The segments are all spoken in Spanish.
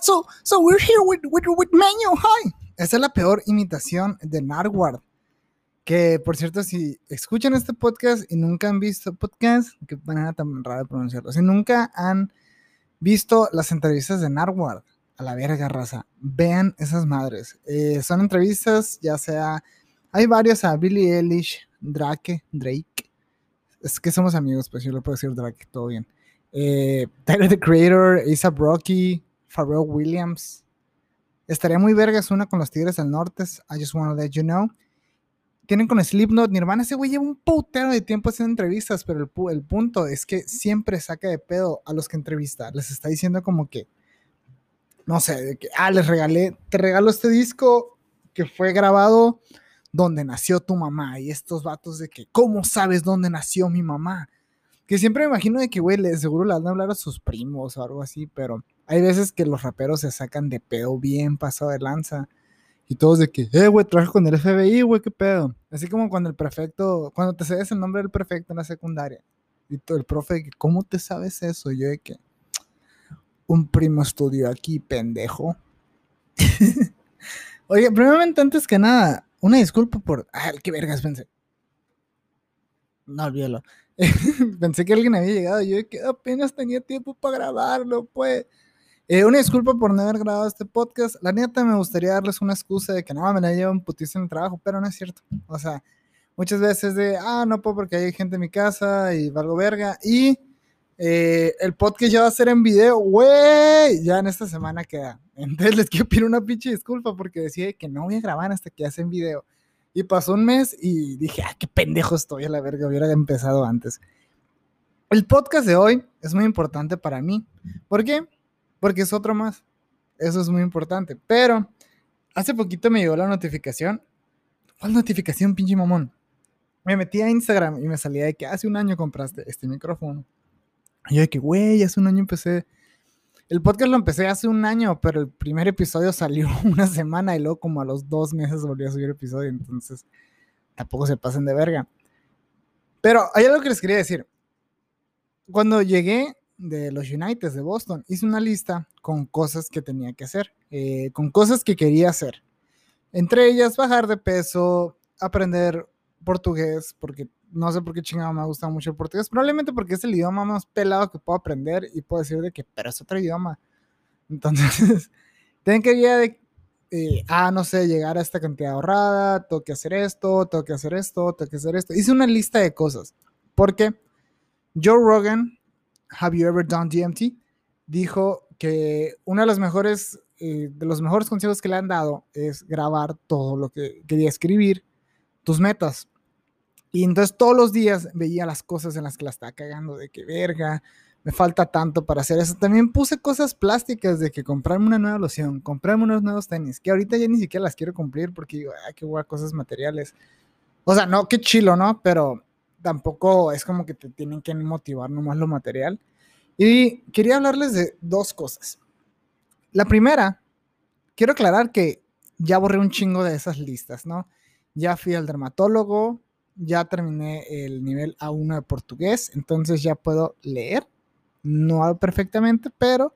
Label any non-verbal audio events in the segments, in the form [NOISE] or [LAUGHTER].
So, so we're here with, with, with Manuel. Hi. Esa es la peor imitación de Narwhal. Que, por cierto, si escuchan este podcast y nunca han visto podcast, qué manera tan rara de pronunciarlo, si nunca han visto las entrevistas de Narwhal, a la verga, raza, vean esas madres. Eh, son entrevistas, ya sea, hay varias a Billie Eilish, Drake, Drake. Es que somos amigos, pues yo le puedo decir Drake, todo bien. Eh, Tyler the Creator, Isa Brocky, Pharrell Williams. Estaría muy vergas una con los Tigres del Norte, I just wanna let you know. Tienen con Slipknot, Nirvana, ese güey lleva un putero de tiempo haciendo entrevistas, pero el, el punto es que siempre saca de pedo a los que entrevista. Les está diciendo como que, no sé, de que, ah, les regalé, te regalo este disco que fue grabado donde nació tu mamá. Y estos vatos de que, ¿cómo sabes dónde nació mi mamá? Que siempre me imagino de que, güey, seguro le van a hablar a sus primos o algo así, pero hay veces que los raperos se sacan de pedo bien pasado de lanza. Y todos de que, eh, güey, trabajo con el FBI, güey, qué pedo. Así como cuando el prefecto, cuando te sabes el nombre del prefecto en la secundaria. Y todo el profe, ¿cómo te sabes eso? yo de que, un primo estudió aquí, pendejo. [LAUGHS] Oye, primeramente, antes que nada, una disculpa por. Ay, qué vergas pensé. No, olvídalo. [LAUGHS] pensé que alguien había llegado. Yo que apenas tenía tiempo para grabarlo, pues. Eh, una disculpa por no haber grabado este podcast. La neta me gustaría darles una excusa de que no, me la llevo un putísimo en el trabajo, pero no es cierto. O sea, muchas veces de, ah, no puedo porque hay gente en mi casa y valgo verga. Y eh, el podcast ya va a ser en video, güey. Ya en esta semana queda. Entonces les quiero pedir una pinche disculpa porque decía que no voy a grabar hasta que hacen video. Y pasó un mes y dije, ah, qué pendejo estoy a la verga, hubiera empezado antes. El podcast de hoy es muy importante para mí. ¿Por qué? porque es otro más. Eso es muy importante. Pero hace poquito me llegó la notificación. ¿Cuál notificación, pinche mamón? Me metí a Instagram y me salía de que hace un año compraste este micrófono. Yo de que, güey, hace un año empecé. El podcast lo empecé hace un año, pero el primer episodio salió [LAUGHS] una semana y luego como a los dos meses volví a subir episodio. Entonces, tampoco se pasen de verga. Pero hay algo que les quería decir. Cuando llegué de los United de Boston, hice una lista con cosas que tenía que hacer, eh, con cosas que quería hacer. Entre ellas, bajar de peso, aprender portugués, porque no sé por qué chingado me gusta mucho el portugués, probablemente porque es el idioma más pelado que puedo aprender y puedo decir de que, pero es otro idioma. [LAUGHS] Entonces, [LAUGHS] tengo que ir de, eh, ah, no sé, llegar a esta cantidad ahorrada, tengo que hacer esto, tengo que hacer esto, tengo que hacer esto. Hice una lista de cosas, porque Joe Rogan Have You Ever Done DMT? Dijo que uno de los mejores, eh, de los mejores consejos que le han dado es grabar todo lo que quería escribir, tus metas. Y entonces todos los días veía las cosas en las que la estaba cagando, de que verga, me falta tanto para hacer eso. También puse cosas plásticas de que comprarme una nueva loción, comprarme unos nuevos tenis, que ahorita ya ni siquiera las quiero cumplir porque digo, ay, qué guay, cosas materiales. O sea, no, qué chilo, ¿no? Pero tampoco es como que te tienen que motivar nomás lo material. Y quería hablarles de dos cosas. La primera, quiero aclarar que ya borré un chingo de esas listas, ¿no? Ya fui al dermatólogo, ya terminé el nivel A1 de portugués, entonces ya puedo leer, no hablo perfectamente, pero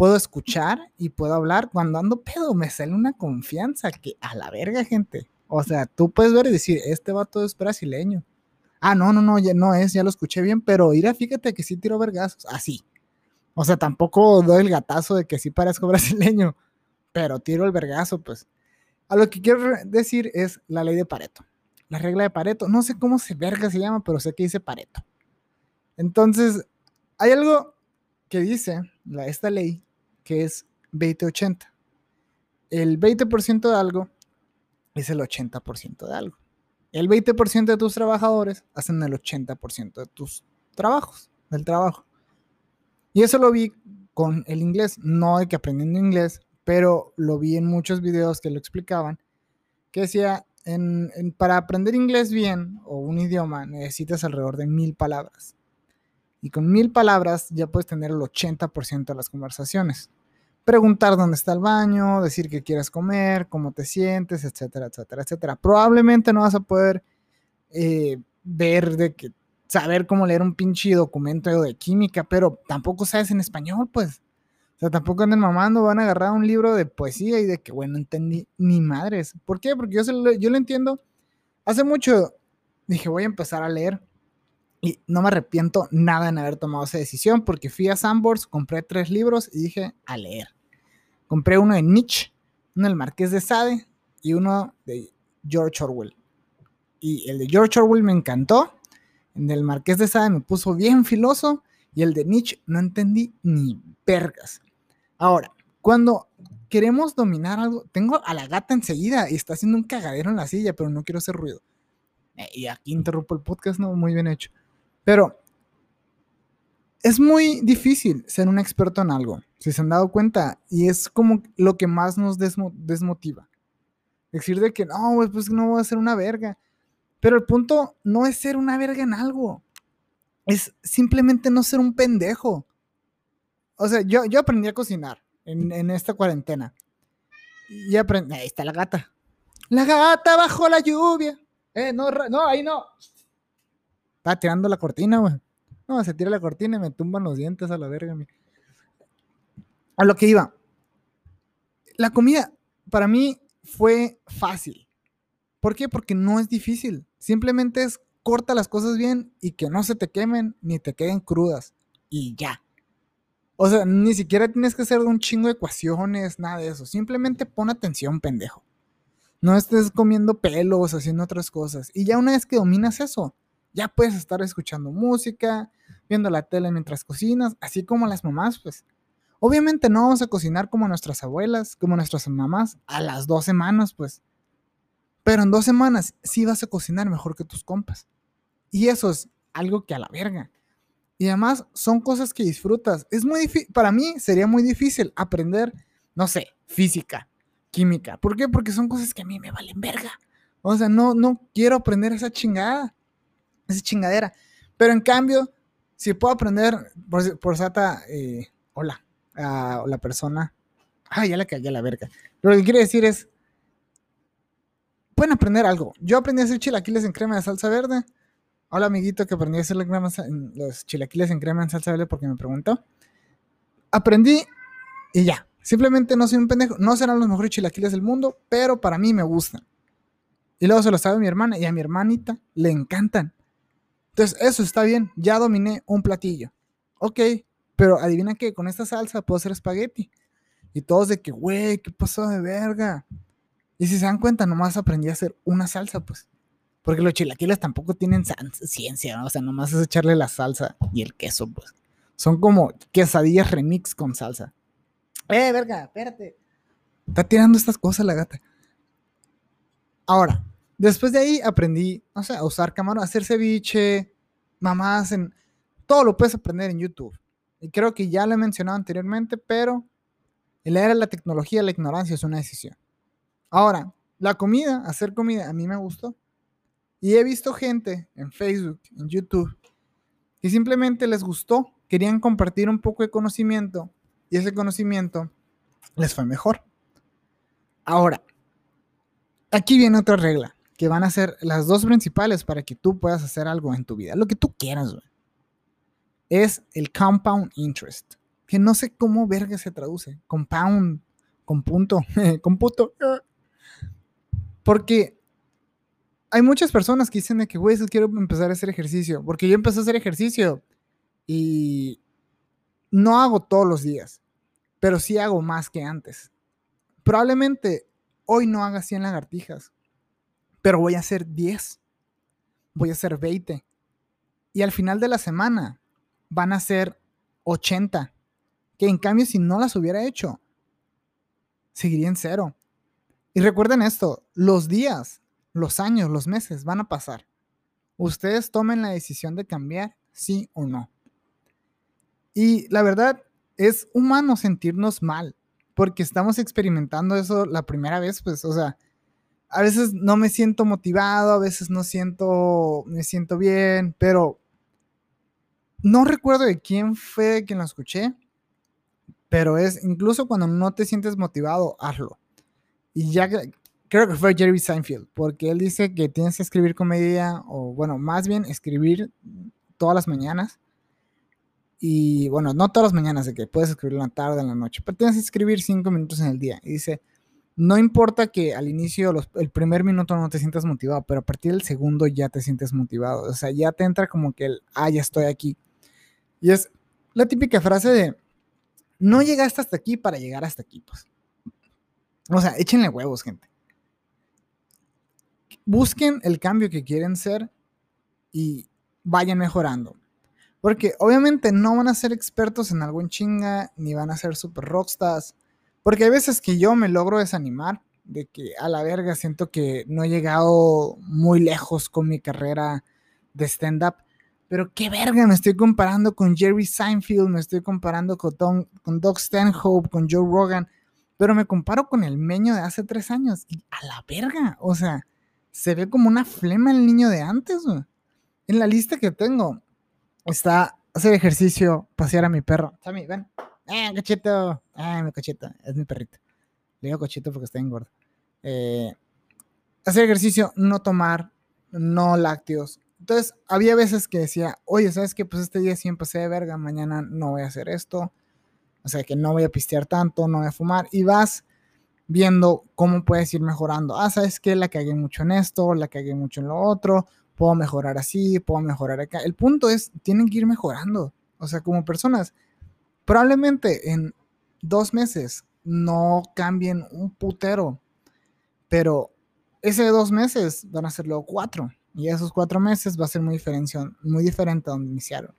puedo escuchar y puedo hablar. Cuando ando pedo, me sale una confianza que a la verga, gente. O sea, tú puedes ver y decir, este vato es brasileño. Ah, no, no, no, ya no es, ya lo escuché bien, pero mira, fíjate que sí tiró vergazos. Así. o sea, tampoco doy el gatazo de que sí parezco [LAUGHS] brasileño, pero tiro el vergazo, pues. A lo que quiero decir es la ley de Pareto. La regla de Pareto. No sé cómo se verga se llama, pero sé que dice Pareto. Entonces, hay algo que dice esta ley que es 20-80. El 20% de algo es el 80% de algo. El 20% de tus trabajadores hacen el 80% de tus trabajos, del trabajo. Y eso lo vi con el inglés, no de que aprendiendo inglés, pero lo vi en muchos videos que lo explicaban, que decía, en, para aprender inglés bien o un idioma necesitas alrededor de mil palabras. Y con mil palabras ya puedes tener el 80% de las conversaciones preguntar dónde está el baño, decir que quieres comer, cómo te sientes, etcétera, etcétera, etcétera. Probablemente no vas a poder eh, ver de que saber cómo leer un pinche documento de química, pero tampoco sabes en español, pues. O sea, tampoco anden mamando, van a agarrar un libro de poesía y de que, bueno, no entendí ni madres. ¿Por qué? Porque yo, yo lo entiendo. Hace mucho dije, voy a empezar a leer. Y no me arrepiento nada en haber tomado esa decisión porque fui a Sandbox, compré tres libros y dije, a leer. Compré uno de Nietzsche, uno del Marqués de Sade y uno de George Orwell. Y el de George Orwell me encantó. El del Marqués de Sade me puso bien filoso. Y el de Nietzsche no entendí ni vergas. Ahora, cuando queremos dominar algo, tengo a la gata enseguida y está haciendo un cagadero en la silla, pero no quiero hacer ruido. Eh, y aquí interrumpo el podcast, no, muy bien hecho. Pero es muy difícil ser un experto en algo, si se han dado cuenta, y es como lo que más nos desmotiva. Decir de que no, pues no voy a ser una verga. Pero el punto no es ser una verga en algo, es simplemente no ser un pendejo. O sea, yo, yo aprendí a cocinar en, esta cuarentena. Y aprendí. Ahí está la gata. La gata bajo la lluvia. Eh, no, no, ahí no. Está tirando la cortina, güey. No, se tira la cortina y me tumban los dientes a la verga. A lo que iba. La comida, para mí, fue fácil. ¿Por qué? Porque no es difícil. Simplemente es corta las cosas bien y que no se te quemen ni te queden crudas. Y ya. O sea, ni siquiera tienes que hacer un chingo de ecuaciones, nada de eso. Simplemente pon atención, pendejo. No estés comiendo pelos, haciendo otras cosas. Y ya una vez que dominas eso, ya puedes estar escuchando música, viendo la tele mientras cocinas, así como las mamás, pues. Obviamente no vamos a cocinar como nuestras abuelas, como nuestras mamás, a las dos semanas, pues. Pero en dos semanas sí vas a cocinar mejor que tus compas. Y eso es algo que a la verga. Y además son cosas que disfrutas. Es muy difícil, para mí sería muy difícil aprender, no sé, física, química. ¿Por qué? Porque son cosas que a mí me valen verga. O sea, no, no quiero aprender esa chingada, esa chingadera. Pero en cambio, si puedo aprender, por, por Sata, eh, hola, a la persona, ah, ya la cagué la verga. Lo que quiere decir es, pueden aprender algo. Yo aprendí a hacer chilaquiles en crema de salsa verde Hola, amiguito, que aprendí a hacer los chilaquiles en crema en salsa verde porque me preguntó. Aprendí y ya. Simplemente no soy un pendejo. No serán los mejores chilaquiles del mundo, pero para mí me gustan. Y luego se lo sabe mi hermana y a mi hermanita le encantan. Entonces, eso está bien. Ya dominé un platillo. Ok, pero adivina que con esta salsa puedo hacer espagueti. Y todos de que, güey, ¿qué pasó de verga? Y si se dan cuenta, nomás aprendí a hacer una salsa, pues. Porque los chilaquiles tampoco tienen ciencia. O sea, nomás es echarle la salsa y el queso, pues. Son como quesadillas remix con salsa. ¡Eh, verga! Espérate. Está tirando estas cosas la gata. Ahora, después de ahí aprendí, o sea, a usar camarón, a hacer ceviche, mamás, en... todo lo puedes aprender en YouTube. Y creo que ya lo he mencionado anteriormente, pero el era la tecnología, la ignorancia es una decisión. Ahora, la comida, hacer comida, a mí me gustó. Y he visto gente en Facebook, en YouTube, que simplemente les gustó, querían compartir un poco de conocimiento y ese conocimiento les fue mejor. Ahora, aquí viene otra regla, que van a ser las dos principales para que tú puedas hacer algo en tu vida, lo que tú quieras, Es el compound interest, que no sé cómo verga se traduce, compound, con punto, [LAUGHS] con puto. Porque hay muchas personas que dicen de que, güey, quiero empezar a hacer ejercicio. Porque yo empecé a hacer ejercicio y no hago todos los días, pero sí hago más que antes. Probablemente hoy no haga 100 lagartijas, pero voy a hacer 10, voy a hacer 20. Y al final de la semana van a ser 80. Que en cambio, si no las hubiera hecho, seguiría en cero. Y recuerden esto, los días los años, los meses van a pasar. Ustedes tomen la decisión de cambiar, sí o no. Y la verdad, es humano sentirnos mal, porque estamos experimentando eso la primera vez, pues, o sea, a veces no me siento motivado, a veces no siento, me siento bien, pero no recuerdo de quién fue quien lo escuché, pero es incluso cuando no te sientes motivado, hazlo. Y ya creo que fue Jerry Seinfeld, porque él dice que tienes que escribir comedia, o bueno, más bien escribir todas las mañanas. Y bueno, no todas las mañanas, de que puedes escribir en la tarde, en la noche, pero tienes que escribir cinco minutos en el día. Y dice, no importa que al inicio, el primer minuto no te sientas motivado, pero a partir del segundo ya te sientes motivado. O sea, ya te entra como que el, ah, ya estoy aquí. Y es la típica frase de, no llegaste hasta aquí para llegar hasta aquí, pues. O sea, échenle huevos, gente. Busquen el cambio que quieren ser y vayan mejorando. Porque obviamente no van a ser expertos en algo en chinga, ni van a ser super rockstars. Porque hay veces que yo me logro desanimar de que a la verga siento que no he llegado muy lejos con mi carrera de stand-up. Pero qué verga, me estoy comparando con Jerry Seinfeld, me estoy comparando con, con Doug Stanhope, con Joe Rogan. Pero me comparo con el meño de hace tres años. Y a la verga, o sea, se ve como una flema el niño de antes. En la lista que tengo, está hacer ejercicio, pasear a mi perro. Sammy, ven. ¡Eh, cochito! ¡Ah, mi cochito! Es mi perrito. Le digo cochito porque está en gordo. Eh, hacer ejercicio, no tomar, no lácteos. Entonces, había veces que decía, oye, ¿sabes qué? Pues este día sí empecé de verga, mañana no voy a hacer esto. O sea, que no voy a pistear tanto, no voy a fumar. Y vas viendo cómo puedes ir mejorando. Ah, ¿sabes qué? La cagué mucho en esto, la cagué mucho en lo otro puedo mejorar así, puedo mejorar acá. El punto es, tienen que ir mejorando. O sea, como personas, probablemente en dos meses no cambien un putero, pero ese dos meses van a ser luego cuatro. Y esos cuatro meses va a ser muy, muy diferente a donde iniciaron.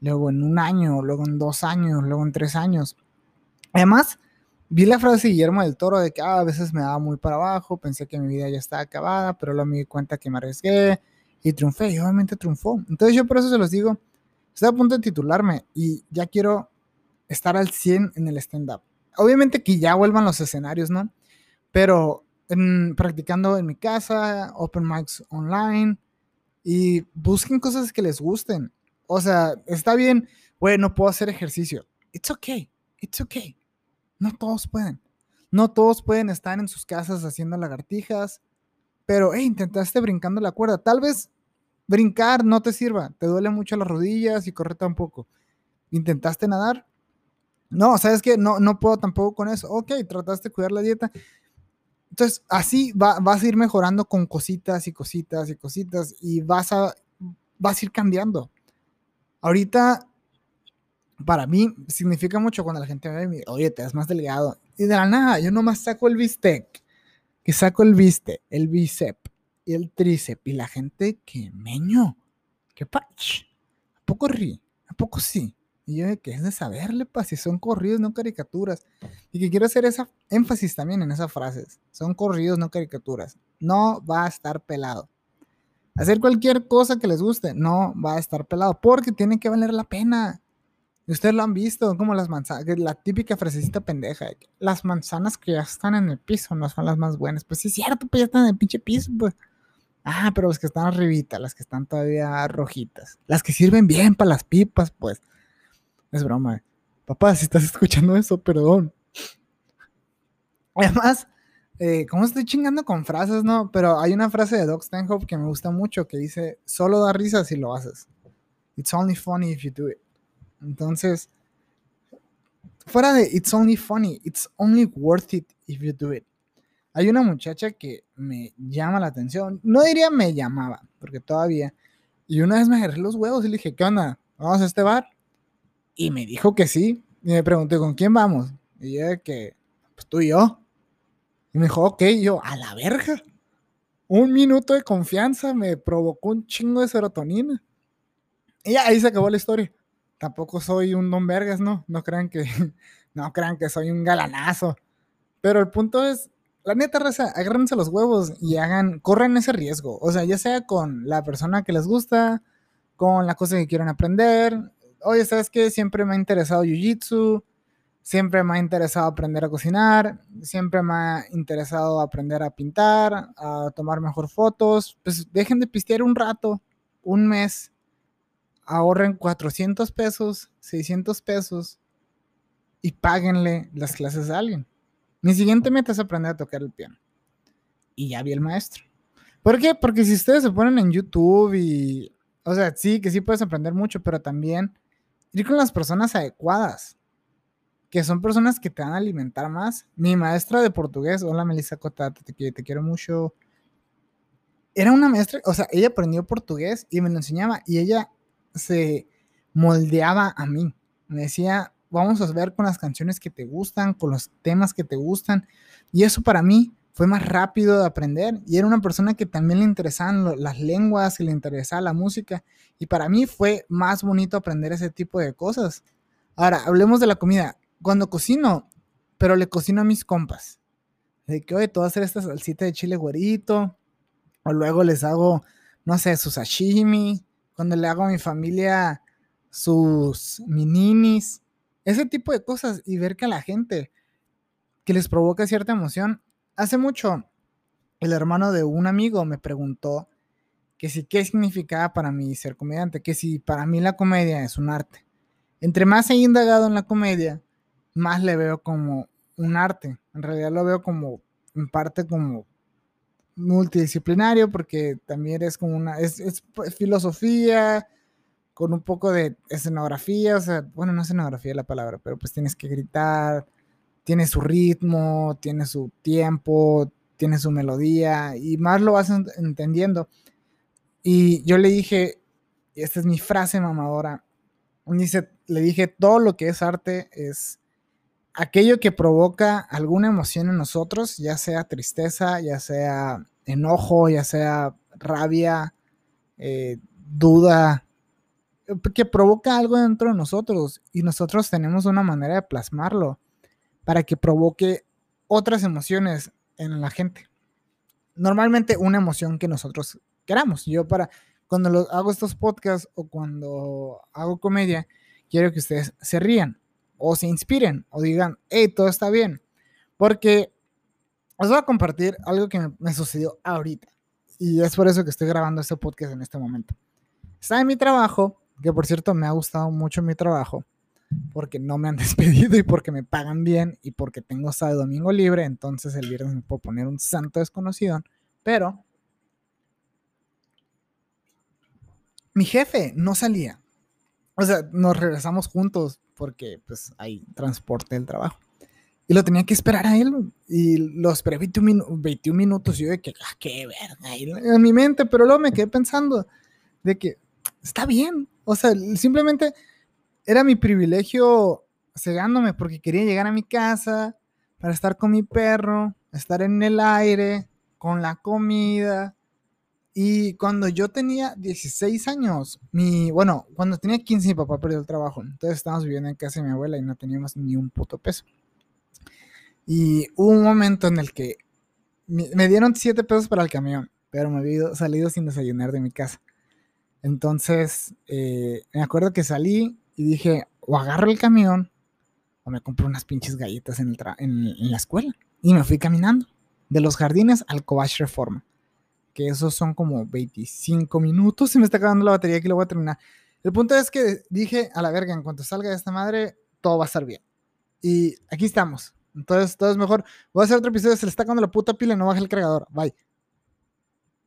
Luego en un año, luego en dos años, luego en tres años. Además, vi la frase de Guillermo del Toro de que ah, a veces me daba muy para abajo, pensé que mi vida ya estaba acabada, pero luego me di cuenta que me arriesgué, y triunfé, y obviamente triunfó. Entonces yo por eso se los digo, estoy a punto de titularme y ya quiero estar al 100 en el stand-up. Obviamente que ya vuelvan los escenarios, ¿no? Pero practicando en mi casa, open mics online y busquen cosas que les gusten. O sea, está bien, bueno, puedo hacer ejercicio. It's okay, it's okay. No todos pueden. No todos pueden estar en sus casas haciendo lagartijas pero, hey, intentaste brincando la cuerda. Tal vez brincar no te sirva. Te duele mucho las rodillas y corre tampoco. ¿Intentaste nadar? No, ¿sabes qué? No, no puedo tampoco con eso. Ok, trataste de cuidar la dieta. Entonces, así vas a ir mejorando con cositas y cositas y cositas y vas a, vas a ir cambiando. Ahorita, para mí, significa mucho cuando la gente me ve, oye, te das más delgado. Y de la nada, yo nomás saco el bistec que saco el viste, el bíceps y el tríceps y la gente que meño, que pach, ¿a poco rí? ¿A poco sí? Y yo, que es de saberle, pa, si son corridos, no caricaturas. Y que quiero hacer esa énfasis también en esas frases. Son corridos, no caricaturas. No va a estar pelado. Hacer cualquier cosa que les guste, no va a estar pelado, porque tiene que valer la pena. Ustedes lo han visto, como las manzanas, la típica frasecita pendeja. las manzanas que ya están en el piso no son las más buenas. Pues sí, es cierto, pues ya están en el pinche piso, pues. Ah, pero las que están arribita, las que están todavía rojitas. Las que sirven bien para las pipas, pues. Es broma. Papá, si estás escuchando eso, perdón. Además, eh, como estoy chingando con frases, no? Pero hay una frase de Doc Stanhope que me gusta mucho que dice: Solo da risa si lo haces. It's only funny if you do it. Entonces, fuera de It's only funny, it's only worth it if you do it. Hay una muchacha que me llama la atención. No diría me llamaba, porque todavía. Y una vez me agarré los huevos y le dije, ¿qué onda? ¿Vamos a este bar? Y me dijo que sí. Y me pregunté, ¿con quién vamos? Y yo que, pues tú y yo. Y me dijo, ok, yo, a la verga. Un minuto de confianza me provocó un chingo de serotonina. Y ahí se acabó la historia tampoco soy un don vergas, ¿no? No crean que, [LAUGHS] no crean que soy un galanazo. Pero el punto es, la neta, raza, agárrense los huevos y hagan, corren ese riesgo. O sea, ya sea con la persona que les gusta, con la cosa que quieren aprender. Oye, ¿sabes qué? Siempre me ha interesado Jiu-Jitsu, siempre me ha interesado aprender a cocinar, siempre me ha interesado aprender a pintar, a tomar mejor fotos. Pues dejen de pistear un rato, un mes, ahorren 400 pesos, 600 pesos y páguenle las clases a alguien. Mi siguiente meta es aprender a tocar el piano. Y ya vi el maestro. ¿Por qué? Porque si ustedes se ponen en YouTube y O sea, sí, que sí puedes aprender mucho, pero también ir con las personas adecuadas, que son personas que te van a alimentar más. Mi maestra de portugués, hola Melissa Cota, te, te quiero mucho. Era una maestra, o sea, ella aprendió portugués y me lo enseñaba y ella se moldeaba a mí. Me decía, vamos a ver con las canciones que te gustan, con los temas que te gustan. Y eso para mí fue más rápido de aprender. Y era una persona que también le interesaban las lenguas, que le interesaba la música. Y para mí fue más bonito aprender ese tipo de cosas. Ahora, hablemos de la comida. Cuando cocino, pero le cocino a mis compas. De que, oye, te voy a hacer esta salsita de chile güerito. O luego les hago, no sé, su sashimi. Cuando le hago a mi familia sus mininis ese tipo de cosas y ver que a la gente que les provoca cierta emoción. Hace mucho, el hermano de un amigo me preguntó que si qué significaba para mí ser comediante, que si para mí la comedia es un arte. Entre más he indagado en la comedia, más le veo como un arte. En realidad lo veo como, en parte como multidisciplinario, porque también es como una, es, es filosofía, con un poco de escenografía, o sea, bueno, no escenografía la palabra, pero pues tienes que gritar, tiene su ritmo, tiene su tiempo, tiene su melodía y más lo vas entendiendo. Y yo le dije, y esta es mi frase mamadora, le dije, todo lo que es arte es aquello que provoca alguna emoción en nosotros, ya sea tristeza, ya sea enojo, ya sea rabia, eh, duda, que provoca algo dentro de nosotros y nosotros tenemos una manera de plasmarlo para que provoque otras emociones en la gente. Normalmente una emoción que nosotros queramos. Yo para cuando hago estos podcasts o cuando hago comedia, quiero que ustedes se rían o se inspiren o digan, hey, todo está bien. Porque os voy a compartir algo que me, sucedió ahorita. Y es por eso que estoy grabando este podcast en este momento. Está en mi trabajo que por cierto me ha gustado mucho mi trabajo, porque no me han [LAUGHS] despedido y porque me pagan bien y porque tengo sábado y domingo libre, entonces el viernes me puedo poner un santo desconocido, pero mi jefe no salía. O sea, nos regresamos juntos porque pues hay transporte del trabajo. Y lo tenía que esperar a él. Y lo esperé 21, 21 minutos. Y yo de que, ah, qué verga. en mi mente, pero luego me quedé pensando de que está bien. O sea, simplemente era mi privilegio cegándome porque quería llegar a mi casa para estar con mi perro, estar en el aire, con la comida. Y cuando yo tenía 16 años, mi, bueno, cuando tenía 15 mi papá perdió el trabajo. Entonces estábamos viviendo en casa de mi abuela y no teníamos ni un puto peso. Y hubo un momento en el que me dieron 7 pesos para el camión, pero me había salido sin desayunar de mi casa. Entonces, eh, me acuerdo que salí y dije, o agarro el camión o me compro unas pinches galletas en, la escuela. Y me fui caminando de los jardines al Cobach Reforma. Que esos son como 25 minutos. Se me está acabando la batería, aquí lo voy a terminar. El punto es que dije, a la verga, en cuanto salga de esta madre, todo va a estar bien. Y aquí estamos. Entonces, todo es mejor. Voy a hacer otro episodio, se le está acabando la puta pila y no baja el cargador. Bye.